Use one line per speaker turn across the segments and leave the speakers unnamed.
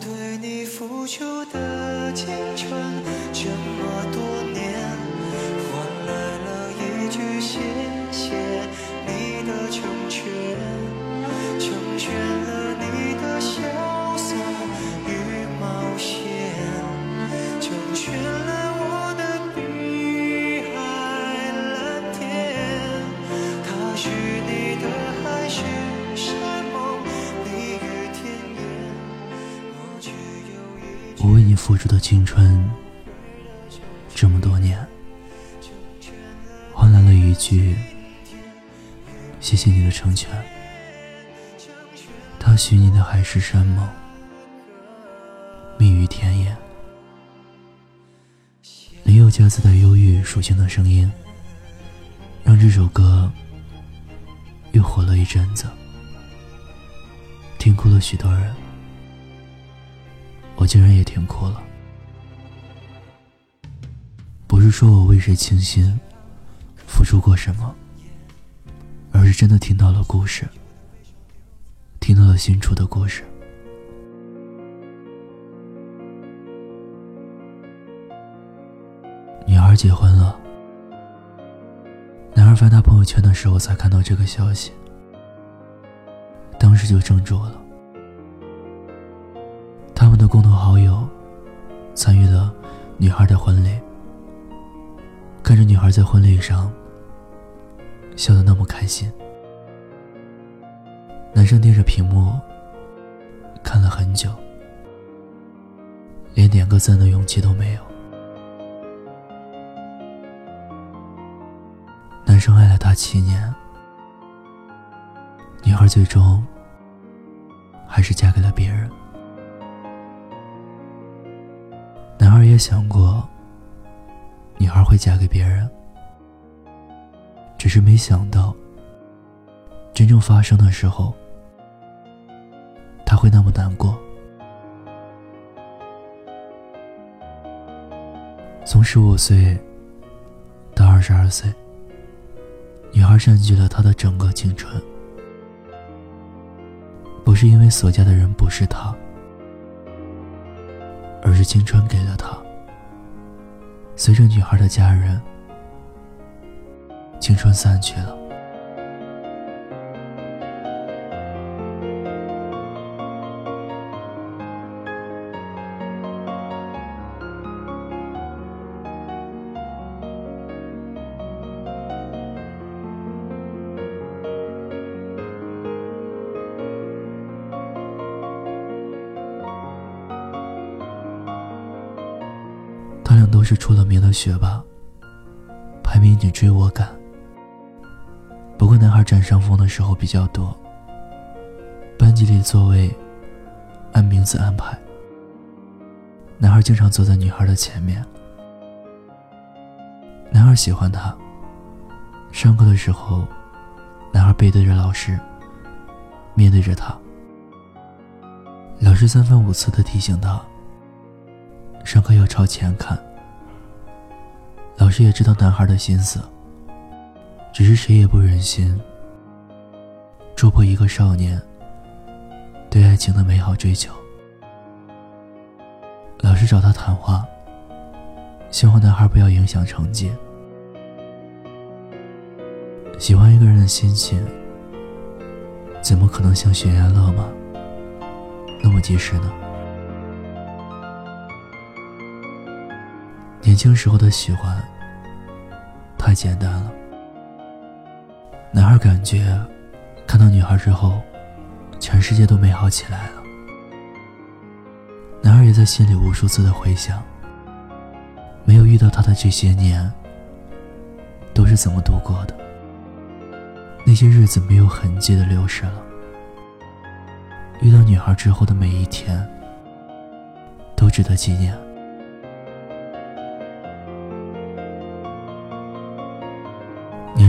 对你付出的青春这么多年，换来了一句谢谢你的成全，成全了你的潇洒与冒险，成全了我的碧海蓝天。他是你
付出的青春这么多年，换来了一句“谢谢你的成全”。他许你的海誓山盟，蜜语甜言。林宥嘉自带忧郁属性的声音，让这首歌又火了一阵子，听哭了许多人。我竟然也听哭了。不是说我为谁倾心，付出过什么，而是真的听到了故事，听到了心处的故事。女孩结婚了，男孩翻他朋友圈的时候才看到这个消息，当时就怔住了。的共同好友参与了女孩的婚礼，看着女孩在婚礼上笑得那么开心，男生盯着屏幕看了很久，连点个赞的勇气都没有。男生爱了她七年，女孩最终还是嫁给了别人。想过，女孩会嫁给别人，只是没想到，真正发生的时候，他会那么难过。从十五岁到二十二岁，女孩占据了他的整个青春，不是因为所嫁的人不是他。而是青春给了她。随着女孩的家人，青春散去了。他俩都是出了名的学霸，排名你追我赶。不过男孩占上风的时候比较多，班级里座位按名字安排，男孩经常坐在女孩的前面。男孩喜欢她，上课的时候，男孩背对着老师，面对着她，老师三番五次的提醒他。上课要朝前看。老师也知道男孩的心思，只是谁也不忍心戳破一个少年对爱情的美好追求。老师找他谈话，希望男孩不要影响成绩。喜欢一个人的心情，怎么可能像悬崖勒马那么及时呢？年轻时候的喜欢太简单了。男孩感觉看到女孩之后，全世界都美好起来了。男孩也在心里无数次的回想，没有遇到她的这些年都是怎么度过的？那些日子没有痕迹的流逝了。遇到女孩之后的每一天都值得纪念。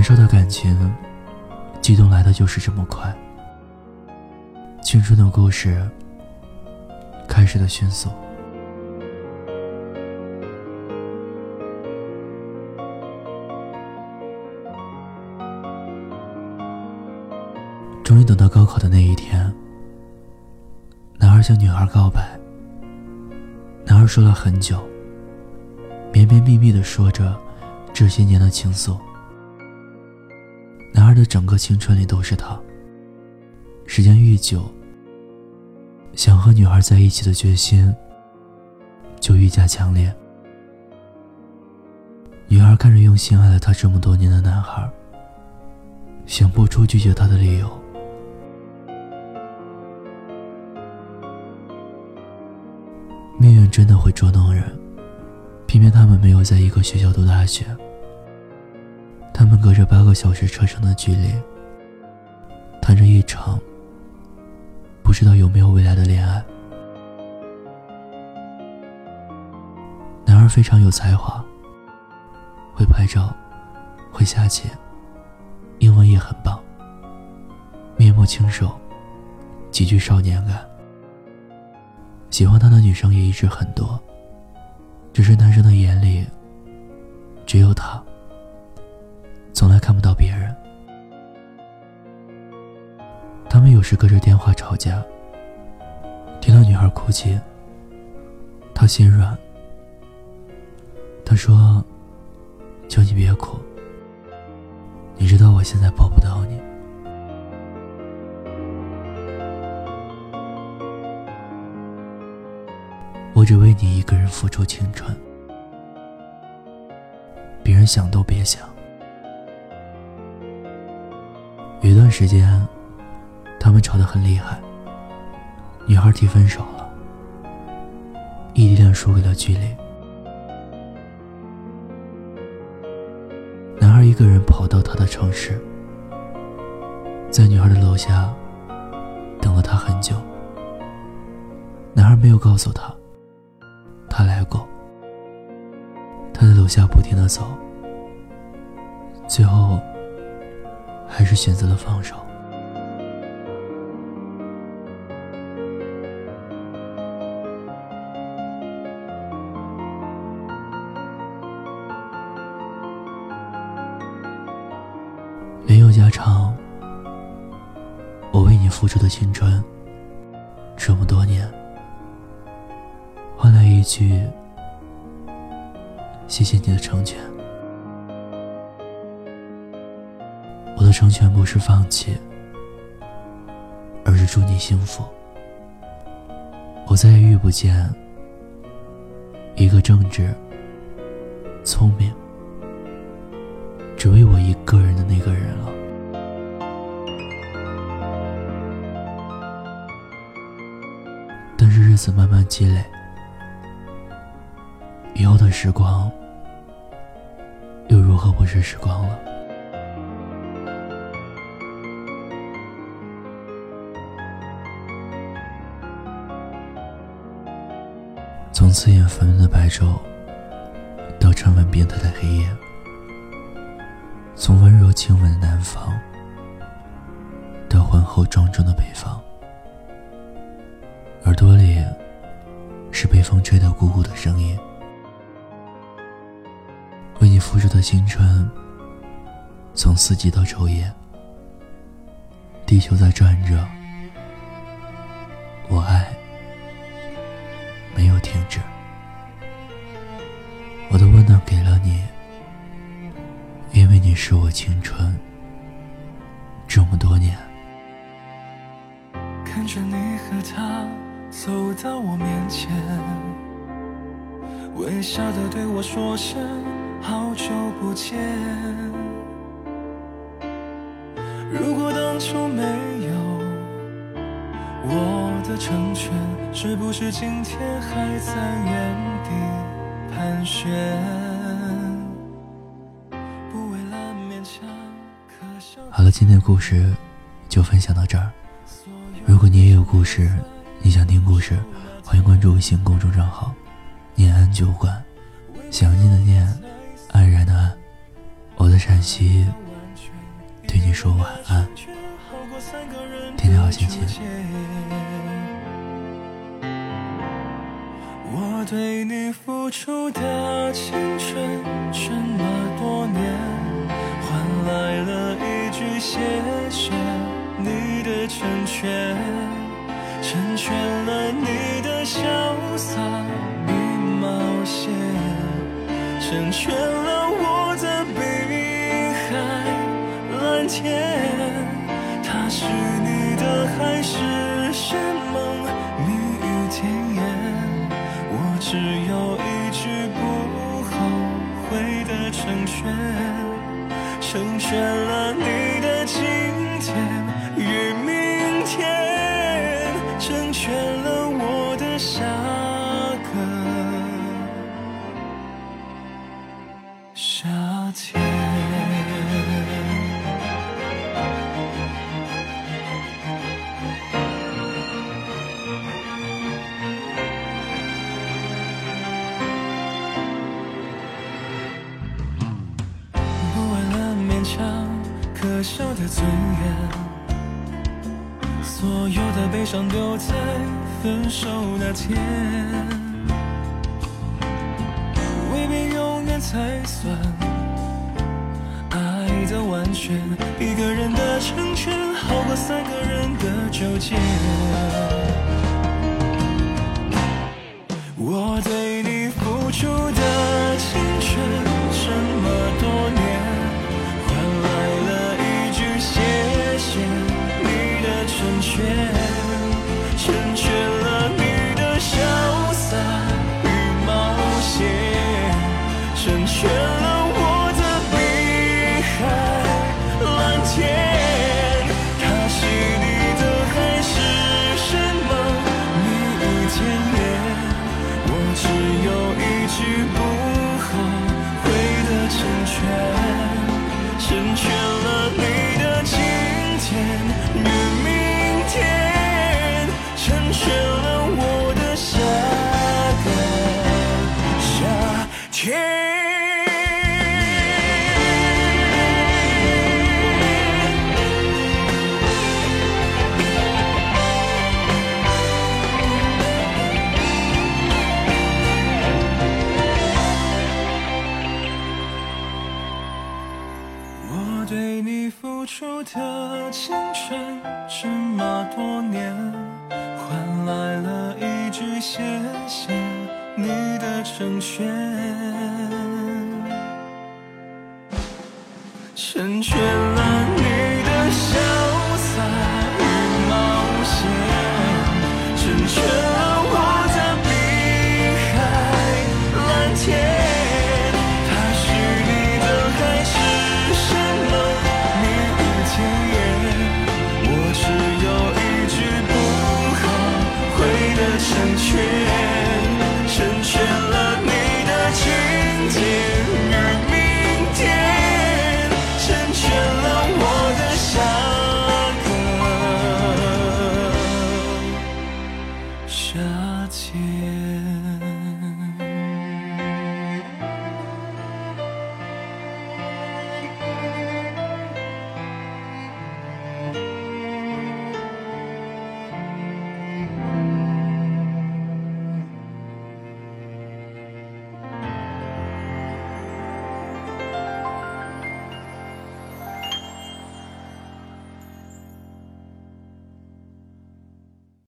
年少的感情，激动来的就是这么快。青春的故事开始的迅速。终于等到高考的那一天，男孩向女孩告白，男孩说了很久，绵绵密密的说着这些年的情愫。的整个青春里都是她。时间愈久，想和女孩在一起的决心就愈加强烈。女孩看着用心爱了他这么多年的男孩，想不出拒绝他的理由。命运真的会捉弄人，偏偏他们没有在一个学校读大学，隔着八个小时车程的距离，谈着一场。不知道有没有未来的恋爱。男孩非常有才华，会拍照，会下棋，英文也很棒。面目清瘦，极具少年感。喜欢他的女生也一直很多，只是男生的眼里只有他，从来看不到别人。他们有时隔着电话吵架，听到女孩哭泣，他心软。他说：“求你别哭，你知道我现在抱不到你。我只为你一个人付出青春，别人想都别想。”时间。他们吵得很厉害，女孩提分手了，异地恋输给了距离。男孩一个人跑到她的城市，在女孩的楼下等了她很久。男孩没有告诉她，他来过。他在楼下不停的走，最后还是选择了放手。没有家常，我为你付出的青春，这么多年，换来一句“谢谢你的成全”。的成全不是放弃，而是祝你幸福。我再也遇不见一个正直、聪明、只为我一个人的那个人了。但是日子慢慢积累，以后的时光又如何不是时光了？从刺眼烦闷的白昼，到沉稳变态的黑夜；从温柔亲吻的南方，到浑厚庄重的北方。耳朵里是被风吹得咕咕的声音，为你付出的青春，从四季到昼夜，地球在转着，我爱我的温暖给了你，因为你是我青春这么多年，
看着你和他。走到我面前，微笑的对我说声好久不见。如果当初没我的成全，是不是今天还在原地盘旋？不为了勉强，
好了，今天的故事就分享到这儿。如果你也有故事，你想听故事，欢迎关注微信公众账号“念安酒馆”，想念的念，安然的安，我在陕西，对你说晚安，天天好心情。
我对你付出的青春这么多年，换来了一句谢谢你的成全。成全了你的潇洒与冒险，成全只有一句不后悔的成全，成全了你尊严，所有的悲伤丢在分手那天，未必永远才算爱的完全。一个人的成全，好过三个人的纠结。成全这么多年换来了一句谢谢你的成全。成全